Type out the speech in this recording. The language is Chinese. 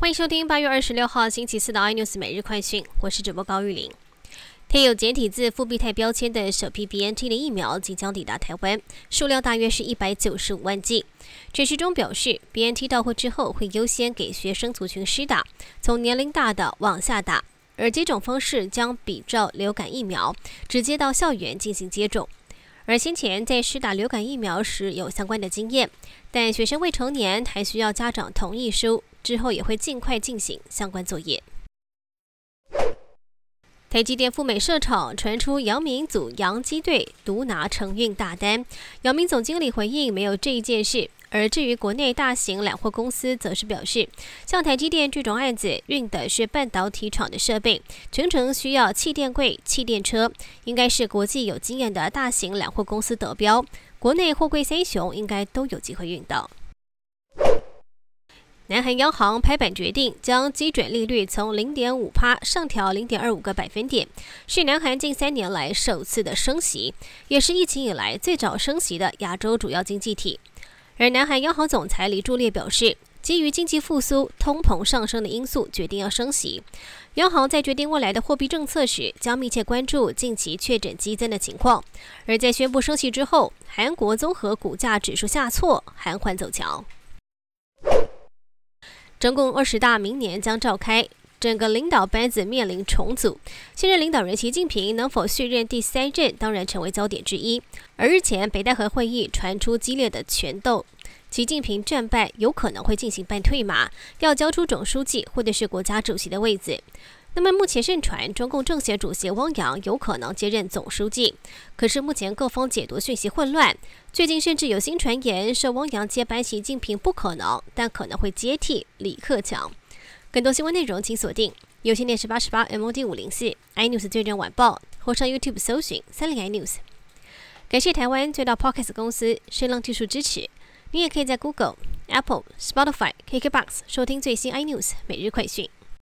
欢迎收听八月二十六号星期四的 iNews 每日快讯，我是主播高玉玲。贴有简体字复必泰标签的首批 BNT 的疫苗即将抵达台湾，数量大约是一百九十五万剂。指示中表示，BNT 到货之后会优先给学生族群施打，从年龄大的往下打，而接种方式将比照流感疫苗，直接到校园进行接种。而先前在施打流感疫苗时有相关的经验，但学生未成年还需要家长同意书。之后也会尽快进行相关作业。台积电赴美设厂，传出杨明组洋基队独拿承运大单。杨明总经理回应没有这一件事。而至于国内大型揽货公司，则是表示，像台积电这种案子运的是半导体厂的设备，全程需要气垫柜、气垫车，应该是国际有经验的大型两货公司得标，国内货柜三雄应该都有机会运到。南韩央行拍板决定，将基准利率从零点五帕上调零点二五个百分点，是南韩近三年来首次的升息，也是疫情以来最早升息的亚洲主要经济体。而南韩央行总裁李柱烈表示，基于经济复苏、通膨上升的因素，决定要升息。央行在决定未来的货币政策时，将密切关注近期确诊激增的情况。而在宣布升息之后，韩国综合股价指数下挫，韩缓走强。中共二十大明年将召开，整个领导班子面临重组。现任领导人习近平能否续任第三任，当然成为焦点之一。而日前北戴河会议传出激烈的拳斗，习近平战败，有可能会进行半退马，要交出总书记或者是国家主席的位子。那么目前盛传中共政协主席汪洋有可能接任总书记，可是目前各方解读讯息混乱。最近甚至有新传言说汪洋接班习近平不可能，但可能会接替李克强。更多新闻内容请锁定有线电视八十八 MOD 五零四 iNews 最正晚报，或上 YouTube 搜寻三零 iNews。感谢台湾最大 Podcast 公司声浪技术支持。你也可以在 Google、Apple、Spotify、KKBox 收听最新 iNews 每日快讯。